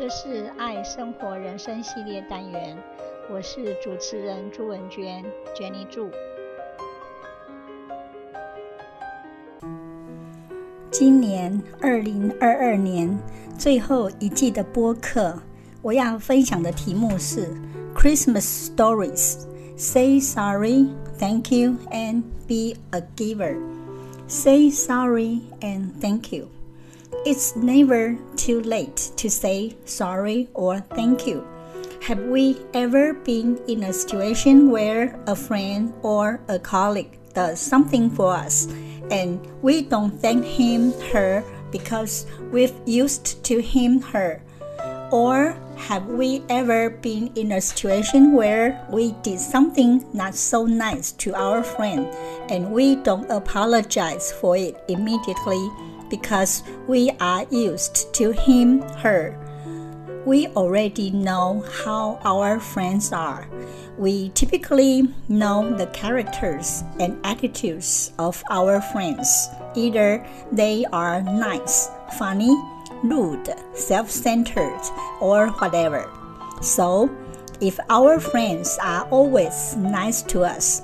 这是爱生活人生系列单元，我是主持人朱文娟，Jenny 祝。今年二零二二年最后一季的播客，我要分享的题目是 Christmas Stories。Say sorry, thank you, and be a giver. Say sorry and thank you. It's never too late to say sorry or thank you. Have we ever been in a situation where a friend or a colleague does something for us and we don't thank him, her because we've used to him, her? Or have we ever been in a situation where we did something not so nice to our friend and we don't apologize for it immediately? Because we are used to him, her. We already know how our friends are. We typically know the characters and attitudes of our friends. Either they are nice, funny, rude, self centered, or whatever. So, if our friends are always nice to us,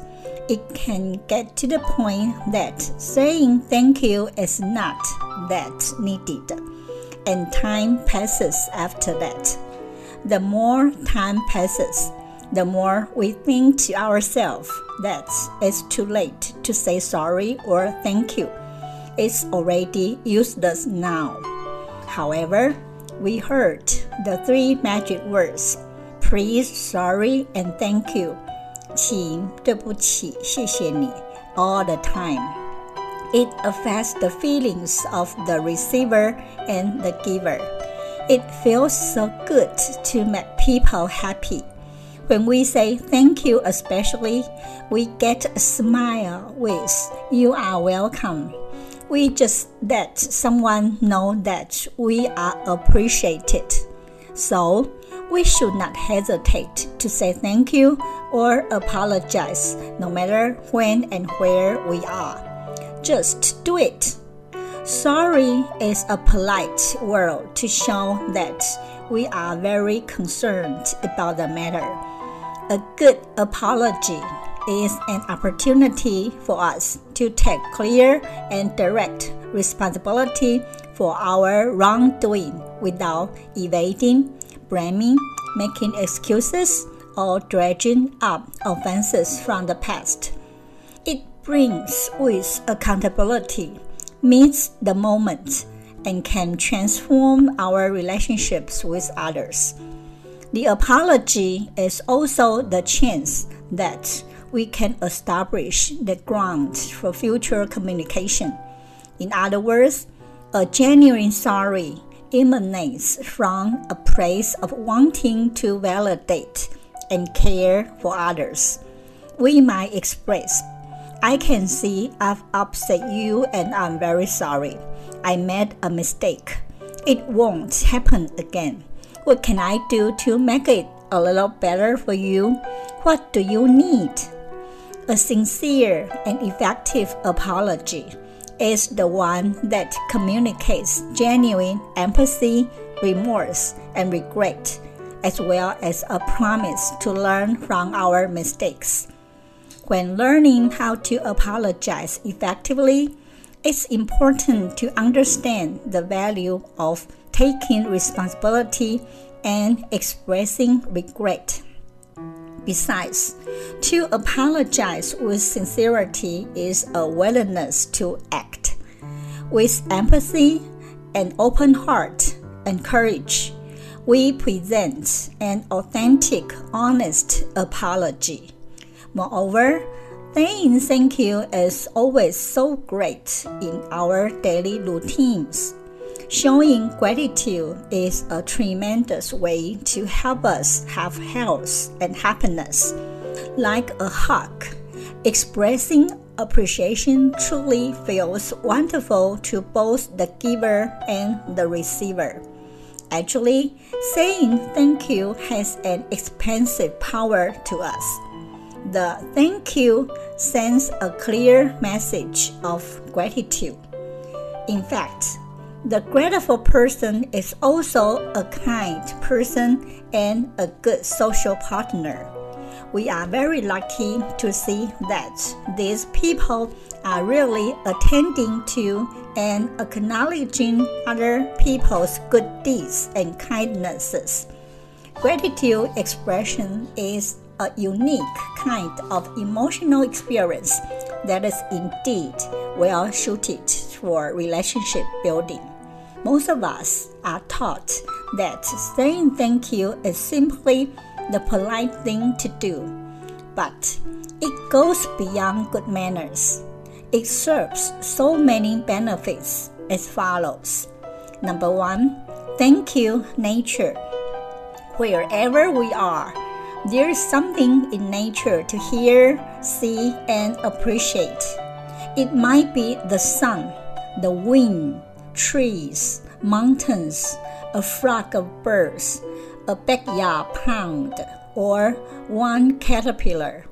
it can get to the point that saying thank you is not that needed, and time passes after that. The more time passes, the more we think to ourselves that it's too late to say sorry or thank you. It's already useless now. However, we heard the three magic words please, sorry, and thank you 请、对不起、谢谢你 all the time. It affects the feelings of the receiver and the giver. It feels so good to make people happy. When we say thank you, especially, we get a smile with you are welcome. We just let someone know that we are appreciated. So, we should not hesitate to say thank you or apologize no matter when and where we are. Just do it. Sorry is a polite word to show that we are very concerned about the matter. A good apology is an opportunity for us to take clear and direct responsibility for our wrongdoing without evading blaming, making excuses, or dredging up offenses from the past. It brings with accountability, meets the moment, and can transform our relationships with others. The apology is also the chance that we can establish the ground for future communication. In other words, a genuine sorry emanates from a place of wanting to validate and care for others. We might express, I can see I've upset you and I'm very sorry. I made a mistake. It won't happen again. What can I do to make it a little better for you? What do you need? A sincere and effective apology is the one that communicates genuine empathy, remorse, and regret, as well as a promise to learn from our mistakes. When learning how to apologize effectively, it's important to understand the value of taking responsibility and expressing regret. Besides, to apologize with sincerity is a willingness to act. With empathy, an open heart, and courage, we present an authentic, honest apology. Moreover, saying thank you is always so great in our daily routines. Showing gratitude is a tremendous way to help us have health and happiness. Like a hug, expressing appreciation truly feels wonderful to both the giver and the receiver. Actually, saying thank you has an expansive power to us. The thank you sends a clear message of gratitude. In fact, The grateful person is also a kind person and a good social partner. We are very lucky to see that these people are really attending to and acknowledging other people's good deeds and kindnesses. Gratitude expression is a unique kind of emotional experience that is indeed well suited for relationship building. Most of us are taught that saying thank you is simply the polite thing to do, but it goes beyond good manners. It serves so many benefits as follows. Number one, thank you, nature. Wherever we are, there is something in nature to hear, see, and appreciate. It might be the sun, the wind, trees, mountains, a flock of birds, a backyard pond, or one caterpillar.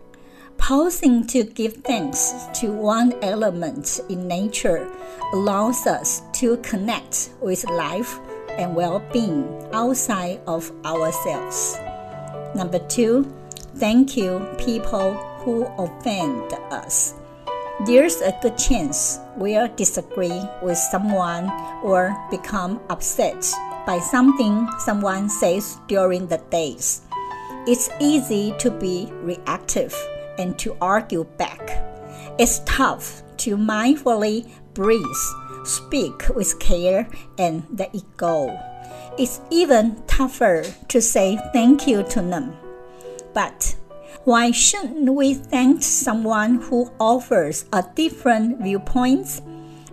Pausing to give thanks to one element in nature allows us to connect with life and well being outside of ourselves. Number two, thank you, people who offend us. There's a good chance we'll disagree with someone or become upset by something someone says during the days. It's easy to be reactive and to argue back. It's tough to mindfully breathe, speak with care, and let it go. It's even tougher to say thank you to them. But why shouldn't we thank someone who offers a different viewpoint?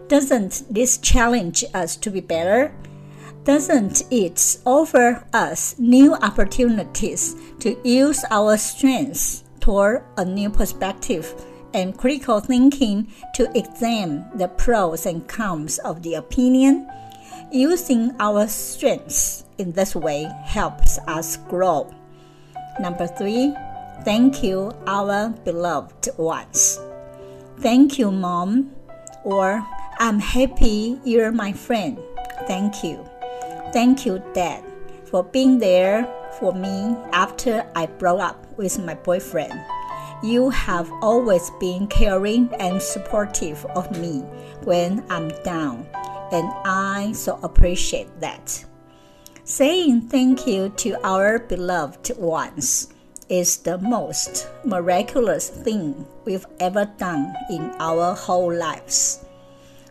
Doesn't this challenge us to be better? Doesn't it offer us new opportunities to use our strengths toward a new perspective and critical thinking to examine the pros and cons of the opinion? Using our strengths in this way helps us grow. Number three, Thank you, our beloved ones. Thank you, Mom. Or I'm happy you're my friend. Thank you. Thank you, Dad, for being there for me after I broke up with my boyfriend. You have always been caring and supportive of me when I'm down, and I so appreciate that. Saying thank you to our beloved ones is the most miraculous thing we've ever done in our whole lives.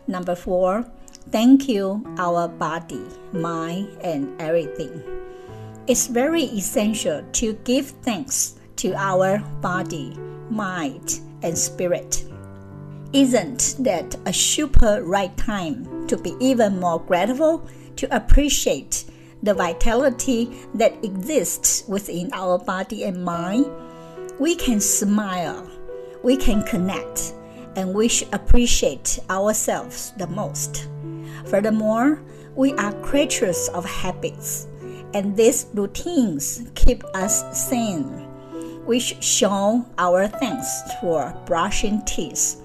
Number four, thank you, our body, mind, and everything. It's very essential to give thanks to our body, mind, and spirit. Isn't that a super right time to be even more grateful to appreciate the vitality that exists within our body and mind, we can smile, we can connect, and we should appreciate ourselves the most. Furthermore, we are creatures of habits, and these routines keep us sane. We should show our thanks for brushing teeth,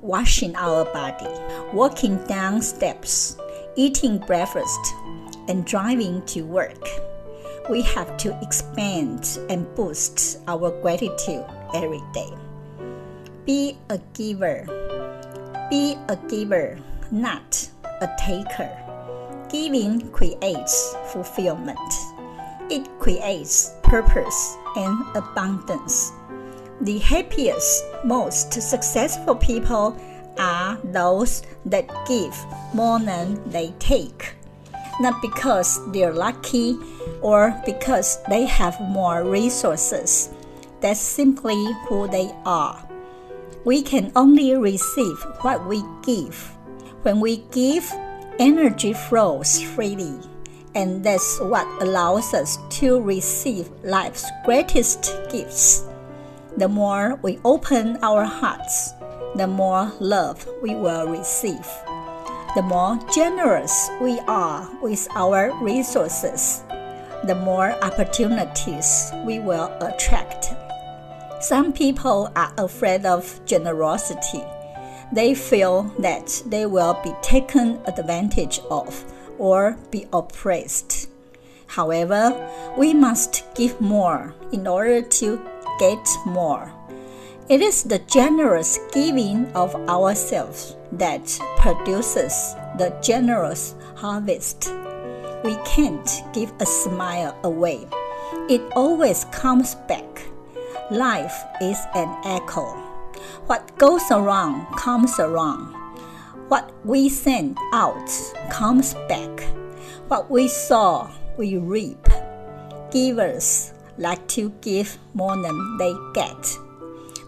washing our body, walking down steps, eating breakfast, and driving to work. We have to expand and boost our gratitude every day. Be a giver. Be a giver, not a taker. Giving creates fulfillment. It creates purpose and abundance. The happiest, most successful people are those that give more than they take not because they're lucky or because they have more resources. That's simply who they are. We can only receive what we give. When we give, energy flows freely, and that's what allows us to receive life's greatest gifts. The more we open our hearts, the more love we will receive the more generous we are with our resources, the more opportunities we will attract. Some people are afraid of generosity. They feel that they will be taken advantage of or be oppressed. However, we must give more in order to get more. It is the generous giving of ourselves that produces the generous harvest. We can't give a smile away, it always comes back. Life is an echo. What goes around comes around. What we send out comes back. What we sow, we reap. Givers like to give more than they get.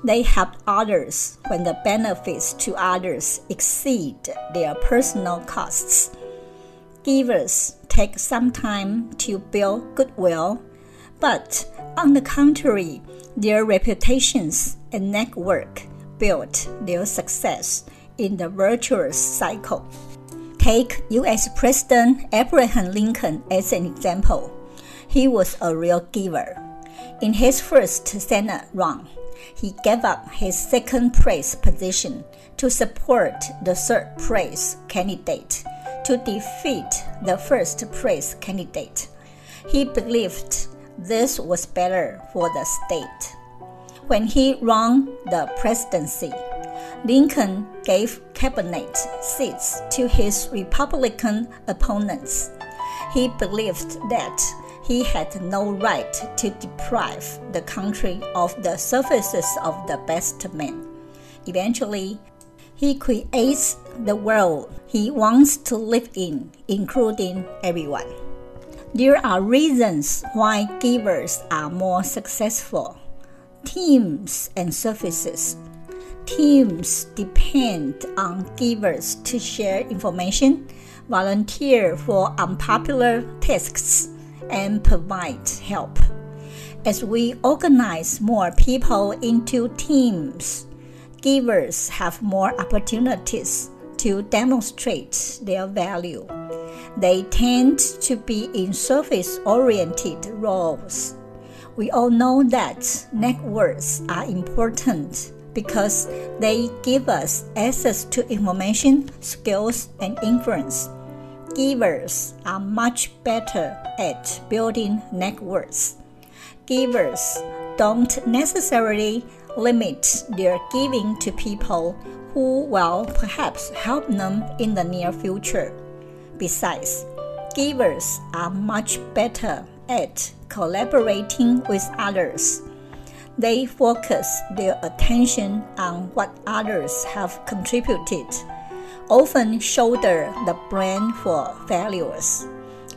They help others when the benefits to others exceed their personal costs. Givers take some time to build goodwill, but on the contrary, their reputations and network built their success in the virtuous cycle. Take U.S. President Abraham Lincoln as an example. He was a real giver. In his first Senate run, he gave up his second place position to support the third place candidate to defeat the first place candidate. He believed this was better for the state. When he won the presidency, Lincoln gave cabinet seats to his Republican opponents. He believed that he had no right to deprive the country of the services of the best men. Eventually, he creates the world he wants to live in, including everyone. There are reasons why givers are more successful teams and services. Teams depend on givers to share information, volunteer for unpopular tasks, and provide help. As we organize more people into teams, givers have more opportunities to demonstrate their value. They tend to be in service oriented roles we all know that networks are important because they give us access to information, skills, and influence. Givers are much better at building networks. Givers don't necessarily limit their giving to people who will perhaps help them in the near future. Besides, givers are much better at collaborating with others. They focus their attention on what others have contributed, often shoulder the blame for failures,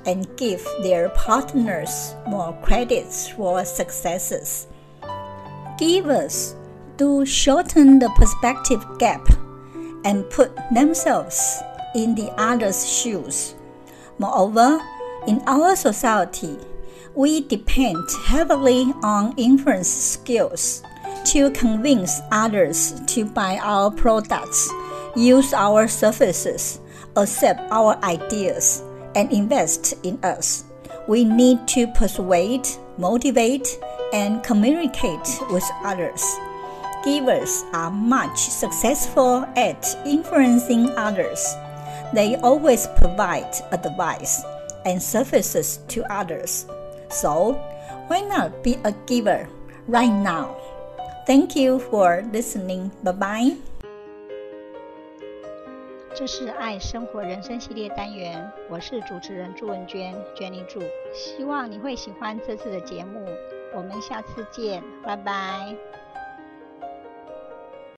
and give their partners more credits for successes. Givers do shorten the perspective gap and put themselves in the other's shoes. Moreover, in our society, we depend heavily on influence skills to convince others to buy our products, use our services, accept our ideas, and invest in us. We need to persuade, motivate, and communicate with others. Givers are much successful at influencing others. They always provide advice and services to others. So, why not be a giver right now? Thank you for listening. Bye bye. 这是爱生活人生系列单元，我是主持人朱文娟，Jenny 祝。希望你会喜欢这次的节目。我们下次见，拜拜。